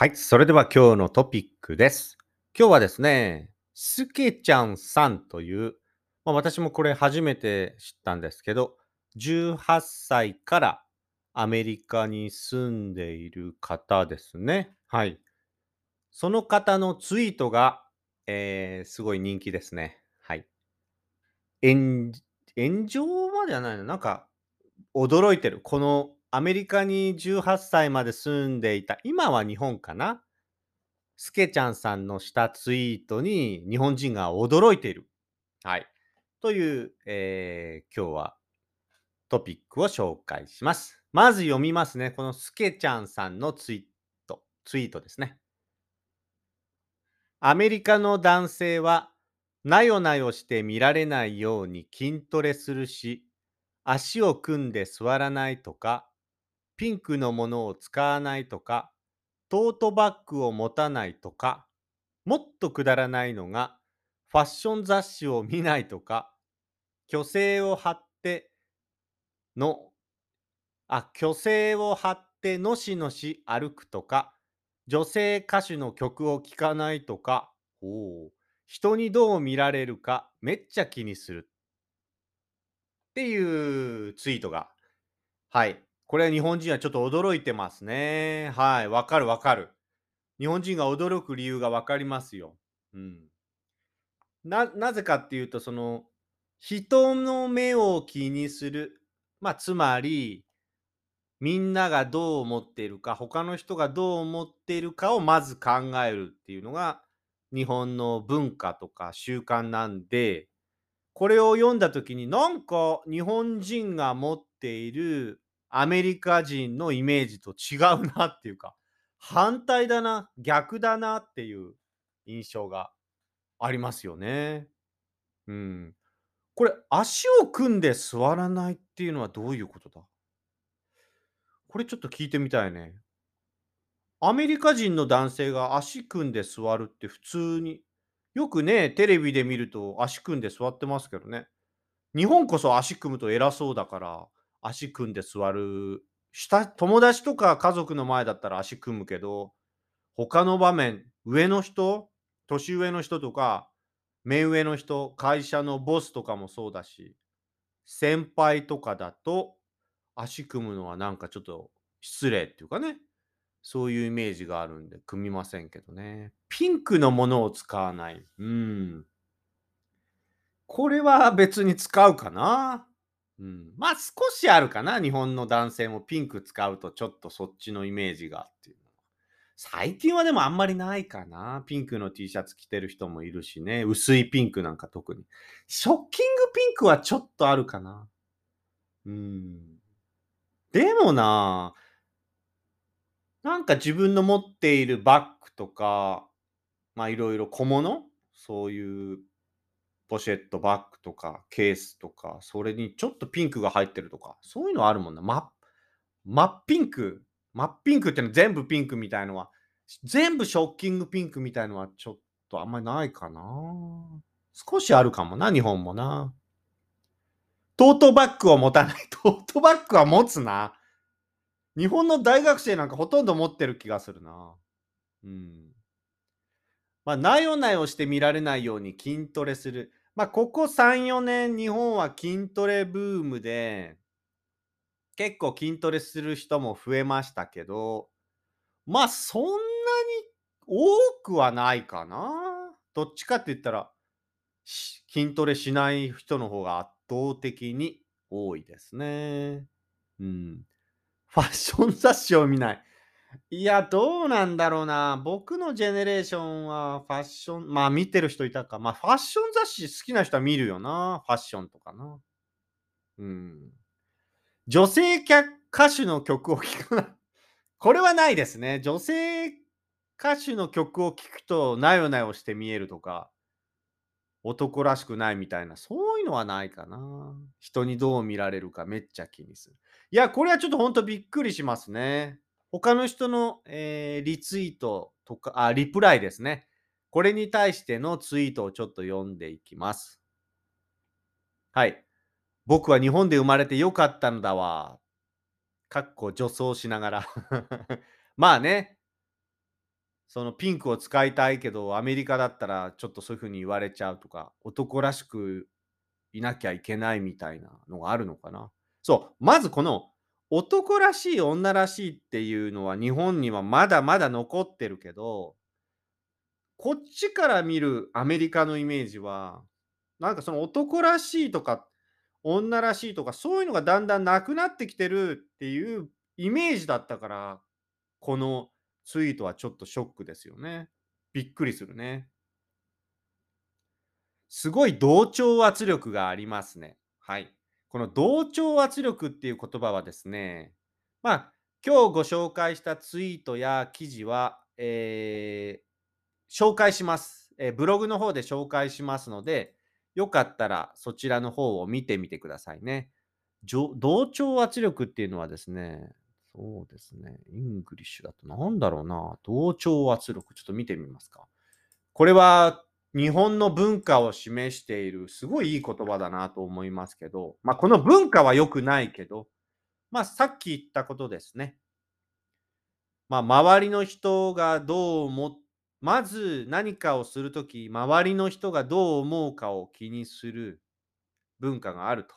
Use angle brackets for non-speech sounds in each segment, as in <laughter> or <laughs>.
はい、それでは今日のトピックです。今日はですね、すけちゃんさんという、まあ、私もこれ初めて知ったんですけど、18歳からアメリカに住んでいる方ですね。はい。その方のツイートが、えーすごい人気ですね。はい。炎上まではないのなんか驚いてる。このアメリカに18歳まで住んでいた、今は日本かな？スケちゃんさんのしたツイートに日本人が驚いている。はい。という、えー今日はトピックを紹介します。まず読みますね。このスケちゃんさんのツイート、ツイートですね。アメリカの男性は、なよなよして見られないように筋トレするし、足を組んで座らないとか、ピンクのものを使わないとか、トートバッグを持たないとか、もっとくだらないのが、ファッション雑誌を見ないとか、虚勢を張っての、あ、虚勢を張ってのしのし歩くとか、女性歌手の曲を聴かないとか、おー人にどう見られるかめっちゃ気にする。っていうツイートが。はい。これは日本人はちょっと驚いてますね。はい。わかるわかる。日本人が驚く理由がわかりますよ。うん。な、なぜかっていうと、その、人の目を気にする。まあ、つまり、みんながどう思っているか、他の人がどう思っているかをまず考えるっていうのが、日本の文化とか習慣なんで、これを読んだ時になんか日本人が持っているアメリカ人のイメージと違うなっていうか、反対だな、逆だなっていう印象がありますよね。うん。これ、足を組んで座らないっていうのはどういうことだ？これちょっと聞いてみたいね。アメリカ人の男性が足組んで座るって普通に、よくね、テレビで見ると足組んで座ってますけどね。日本こそ足組むと偉そうだから、足組んで座る。した友達とか家族の前だったら足組むけど、他の場面、上の人、年上の人とか、目上の人、会社のボスとかもそうだし、先輩とかだと、足組むのはなんかちょっと失礼っていうかね。そういうイメージがあるんで、組みませんけどね。ピンクのものを使わない。うん。これは別に使うかな。うん。まあ少しあるかな。日本の男性もピンク使うとちょっとそっちのイメージがっていうのは。最近はでもあんまりないかな。ピンクの T シャツ着てる人もいるしね。薄いピンクなんか特に。ショッキングピンクはちょっとあるかな。うん。でもななんか自分の持っているバッグとか、まあいろいろ小物？そういうポシェットバッグとかケースとか、それにちょっとピンクが入ってるとか、そういうのあるもんな。真真っピンク。真っピンクってのは全部ピンクみたいのは、全部ショッキングピンクみたいのはちょっとあんまりないかな。少しあるかもな、日本もな。トートバッグを持たない。<laughs> トートバッグは持つな。日本の大学生なんかほとんど持ってる気がするな。うん。まあ、なよなよして見られないように筋トレする。まあ、ここ3、4年、日本は筋トレブームで、結構筋トレする人も増えましたけど、まあ、そんなに多くはないかな。どっちかって言ったら、筋トレしない人の方が圧倒的に多いですね。うん。ファッション雑誌を見ない。いや、どうなんだろうな。僕のジェネレーションはファッション、まあ見てる人いたか。まあファッション雑誌好きな人は見るよな。ファッションとかな。うん。女性歌手の曲を聴くな。<laughs> これはないですね。女性歌手の曲を聴くとなよなよして見えるとか、男らしくないみたいな、そういうのはないかな。人にどう見られるかめっちゃ気にする。いや、これはちょっとほんとびっくりしますね。他の人の、えーリツイートとか、あ、リプライですね。これに対してのツイートをちょっと読んでいきます。はい。僕は日本で生まれてよかったのだわ。かっこ女装しながら。<laughs> まあね。そのピンクを使いたいけど、アメリカだったらちょっとそういう風に言われちゃうとか、男らしくいなきゃいけないみたいなのがあるのかな。そう、まずこの男らしい、女らしいっていうのは日本にはまだまだ残ってるけど、こっちから見るアメリカのイメージは、なんかその男らしいとか、女らしいとか、そういうのがだんだんなくなってきてるっていうイメージだったから、このツイートはちょっとショックですよね。びっくりするね。すごい同調圧力がありますね。はい。この同調圧力っていう言葉はですね、まあ、今日ご紹介したツイートや記事は、えー紹介します、えーブログの方で紹介しますので、よかったらそちらの方を見てみてくださいね。同調圧力っていうのはですね、そうですね、 English だとなんだろうな、同調圧力、ちょっと見てみますか。これは日本の文化を示しているすごいいい言葉だなと思いますけど、まあこの文化は良くないけど、まあさっき言ったことですね。まあ周りの人がどう思まず何かをするとき、周りの人がどう思うかを気にする文化があると。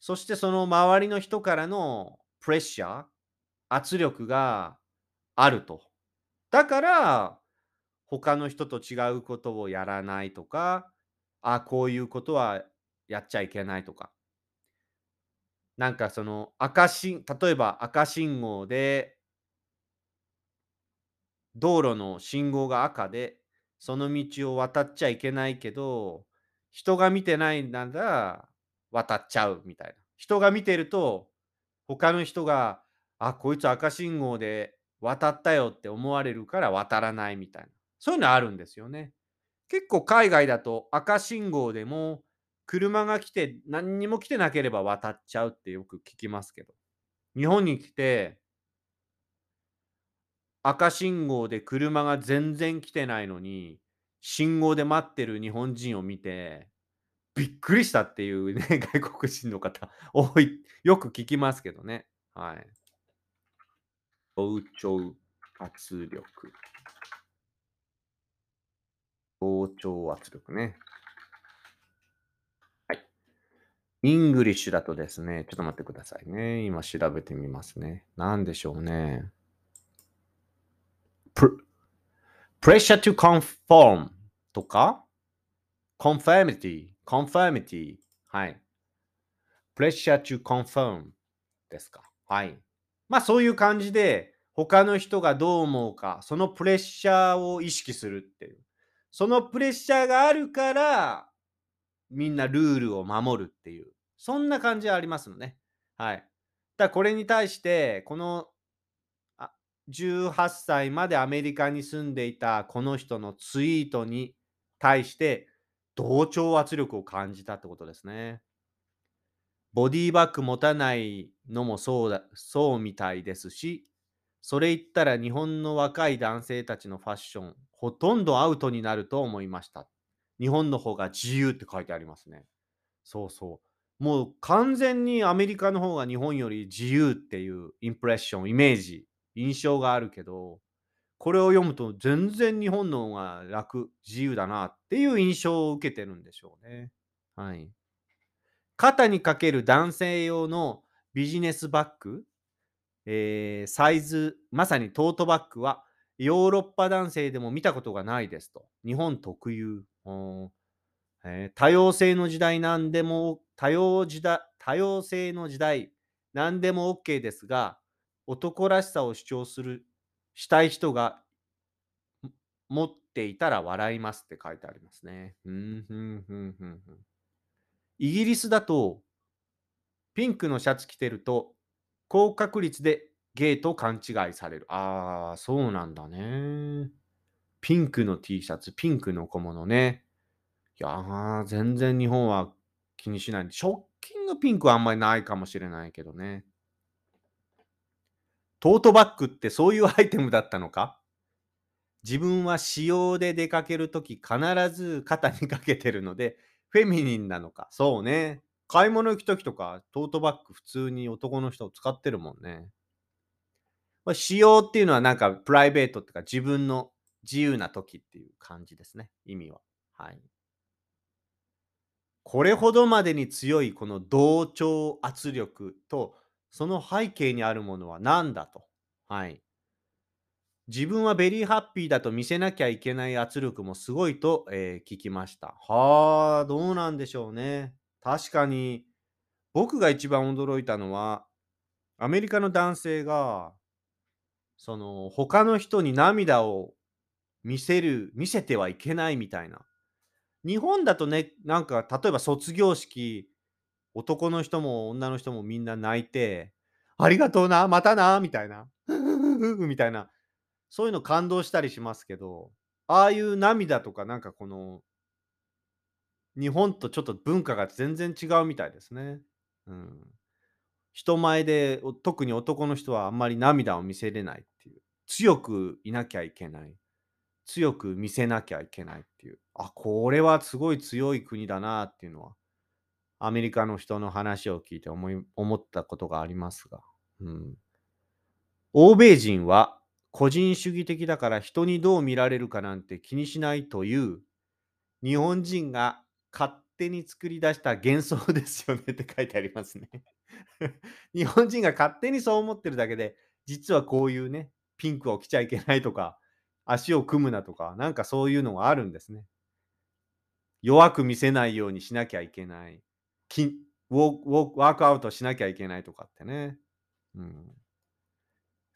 そしてその周りの人からのプレッシャー、圧力があると。だから、他の人と違うことをやらないとか、あ、こういうことはやっちゃいけないとか。なんかその赤信、例えば赤信号で道路の信号が赤で、その道を渡っちゃいけないけど、人が見てないなら渡っちゃうみたいな。人が見てると、他の人が、あ、こいつ赤信号で渡ったよって思われるから渡らないみたいな。そういうのあるんですよね。結構海外だと赤信号でも車が来て何にも来てなければ渡っちゃうってよく聞きますけど。日本に来て赤信号で車が全然来てないのに、信号で待ってる日本人を見て、びっくりしたっていうね、<laughs> 外国人の方、多い、よく聞きますけどね。はい。<laughs> 同調圧力。同調圧力ね。はい。 English だとですね、ちょっと待ってくださいね。今調べてみますね。なんでしょうね。プ pressure to conform とか conformity, conformity はい。pressure to conform ですか。はい。まあそういう感じで他の人がどう思うか、そのプレッシャーを意識するっていう。そのプレッシャーがあるからみんなルールを守るっていう。そんな感じはありますのね。はい。だこれに対して、この18歳までアメリカに住んでいたこの人のツイートに対して同調圧力を感じたってことですね。ボディーバッグ持たないのもそうだ、そうみたいですし、それ言ったら日本の若い男性たちのファッション、ほとんどアウトになると思いました。日本の方が自由って書いてありますね。そうそう。もう完全にアメリカの方が日本より自由っていうインプレッション、イメージ、印象があるけど、これを読むと全然日本の方が楽、自由だなっていう印象を受けてるんでしょうね。はい。肩にかける男性用のビジネスバッグ、えーサイズ、まさにトートバッグはヨーロッパ男性でも見たことがないですと。日本特有。えー多様性の時代なんでも、多様時代、多様性の時代、何でも OK ですが、男らしさを主張する、したい人が持っていたら笑いますって書いてありますね。イギリスだと、ピンクのシャツ着てると、高確率でゲイと勘違いされる。ああ、そうなんだね。ピンクの T シャツ、ピンクの小物ね。いやー、全然日本は気にしない。ショッキングピンクはあんまりないかもしれないけどね。トートバッグってそういうアイテムだったのか？自分は私用で出かけるとき必ず肩にかけてるので、フェミニンなのか？そうね。買い物行くときとか、トートバッグ普通に男の人を使ってるもんね。まあ、使用っていうのはなんかプライベートっていうか自分の自由な時っていう感じですね、意味は。はい。これほどまでに強いこの同調圧力と、その背景にあるものは何だと。はい。自分は very happy だと見せなきゃいけない圧力もすごいと、えー聞きました。はあ、どうなんでしょうね。確かに、僕が一番驚いたのは、アメリカの男性が、その、他の人に涙を見せる、見せてはいけないみたいな。日本だとね、なんか、例えば卒業式、男の人も女の人もみんな泣いて、ありがとうな、またな、みたいな。<laughs> みたいな。そういうの感動したりしますけど、ああいう涙とかなんかこの、日本とちょっと文化が全然違うみたいですね。うん。人前で、特に男の人はあんまり涙を見せれないっていう。強くいなきゃいけない。強く見せなきゃいけないっていう。あ、これはすごい強い国だなっていうのは、アメリカの人の話を聞いて思い思ったことがありますが。うん。欧米人は個人主義的だから人にどう見られるかなんて気にしないという日本人が勝手に作り出した幻想ですよねって書いてありますね。<laughs> 日本人が勝手にそう思ってるだけで、実はこういうね、ピンクを着ちゃいけないとか、足を組むなとか、なんかそういうのがあるんですね。弱く見せないようにしなきゃいけない。きウォーワークアウトしなきゃいけないとかってね。うん。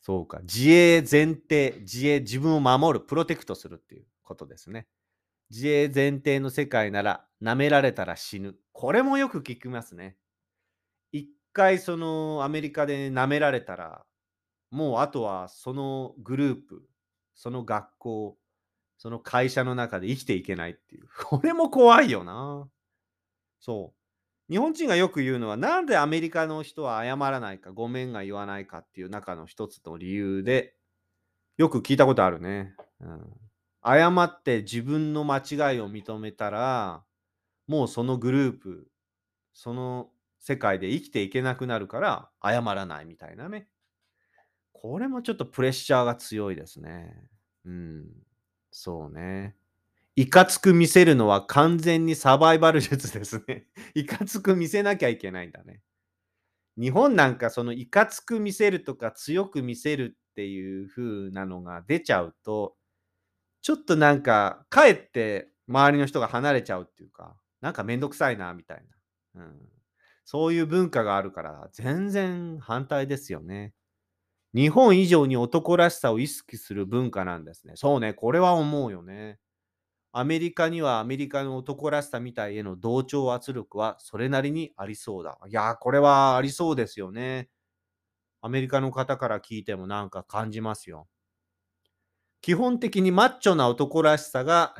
そうか。自衛前提、自衛、自分を守る、プロテクトするっていうことですね。自衛前提の世界なら、舐められたら死ぬ。これもよく聞きますね。一回そのアメリカで舐められたら、もうあとはそのグループ、その学校、その会社の中で生きていけないっていう。これも怖いよな。そう。日本人がよく言うのは、なんでアメリカの人は謝らないか、ごめんが言わないかっていう中の一つの理由で、よく聞いたことあるね。うん、謝って自分の間違いを認めたら、もうそのグループ、その世界で生きていけなくなるから、謝らないみたいなね。これもちょっとプレッシャーが強いですね。うん。そうね。いかつく見せるのは完全にサバイバル術ですね。<laughs> いかつく見せなきゃいけないんだね。日本なんかそのいかつく見せるとか強く見せるっていう風なのが出ちゃうと、ちょっとなんかかえって周りの人が離れちゃうっていうか、なんかめんどくさいなみたいな。うん、そういう文化があるから全然反対ですよね。日本以上に男らしさを意識する文化なんですね。そうね、これは思うよね。アメリカにはアメリカの男らしさみたいへの同調圧力はそれなりにありそうだ。いや、これはありそうですよね。アメリカの方から聞いてもなんか感じますよ。基本的にマッチョな男らしさが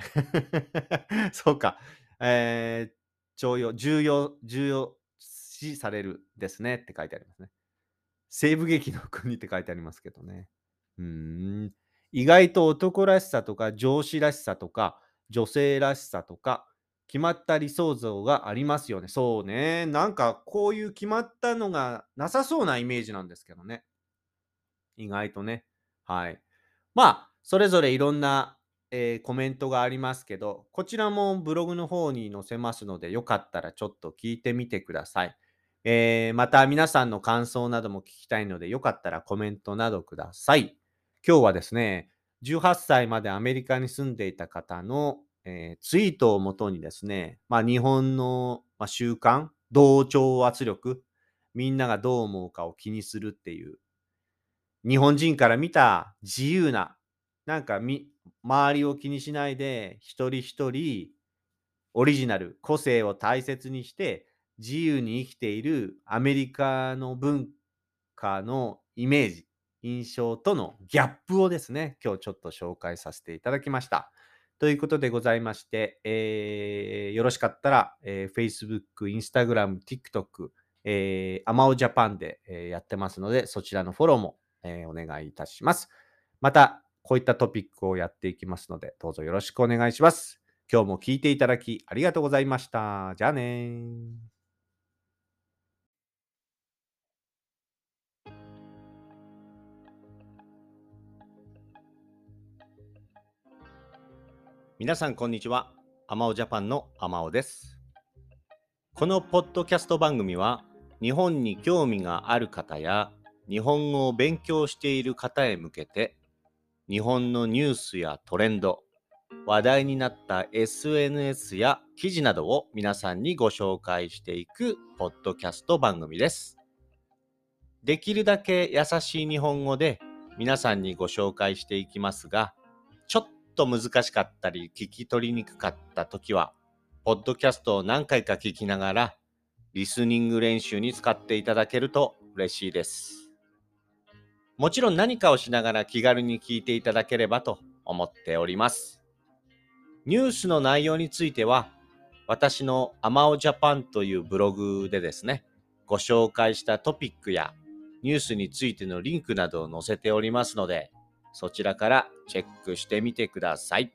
<laughs> そうか、えー、重要、重要、重要視されるですねって書いてありますね。西部劇の国って書いてありますけどね。うん。意外と男らしさとか上司らしさとか女性らしさとか決まった理想像がありますよね。そうね。なんかこういう決まったのがなさそうなイメージなんですけどね。意外とね。はい。まあ、それぞれいろんな、えーコメントがありますけど、こちらもブログの方に載せますので、よかったらちょっと聞いてみてください。えーまた皆さんの感想なども聞きたいので、よかったらコメントなどください。今日はですね、18歳までアメリカに住んでいた方の、えーツイートをもとにですね、まあ、日本の、まあ、習慣、同調圧力、みんながどう思うかを気にするっていう、日本人から見た自由な、なんかみ周りを気にしないで、一人一人、オリジナル、個性を大切にして、自由に生きているアメリカの文化のイメージ、印象とのギャップをですね、今日ちょっと紹介させていただきました。ということでございまして、えーよろしかったら、えー Facebook、Instagram、TikTok、えー、アマオジャパンで、えーやってますので、そちらのフォローも、えーお願いいたします。また、こういったトピックをやっていきますので、どうぞよろしくお願いします。今日も聞いていただきありがとうございました。じゃあね皆さんこんにちは。アマオジャパンのアマオです。このポッドキャスト番組は日本に興味がある方や日本語を勉強している方へ向けて日本のニュースやトレンド、話題になった SNS や記事などを皆さんにご紹介していくポッドキャスト番組です。できるだけ優しい日本語で皆さんにご紹介していきますが、ちょっと難しかったり聞き取りにくかった時は、ポッドキャストを何回か聞きながら、リスニング練習に使っていただけると嬉しいです。もちろん何かをしながら気軽に聞いていただければと思っております。ニュースの内容については、私のアマオジャパンというブログでですね、ご紹介したトピックやニュースについてのリンクなどを載せておりますので、そちらからチェックしてみてください。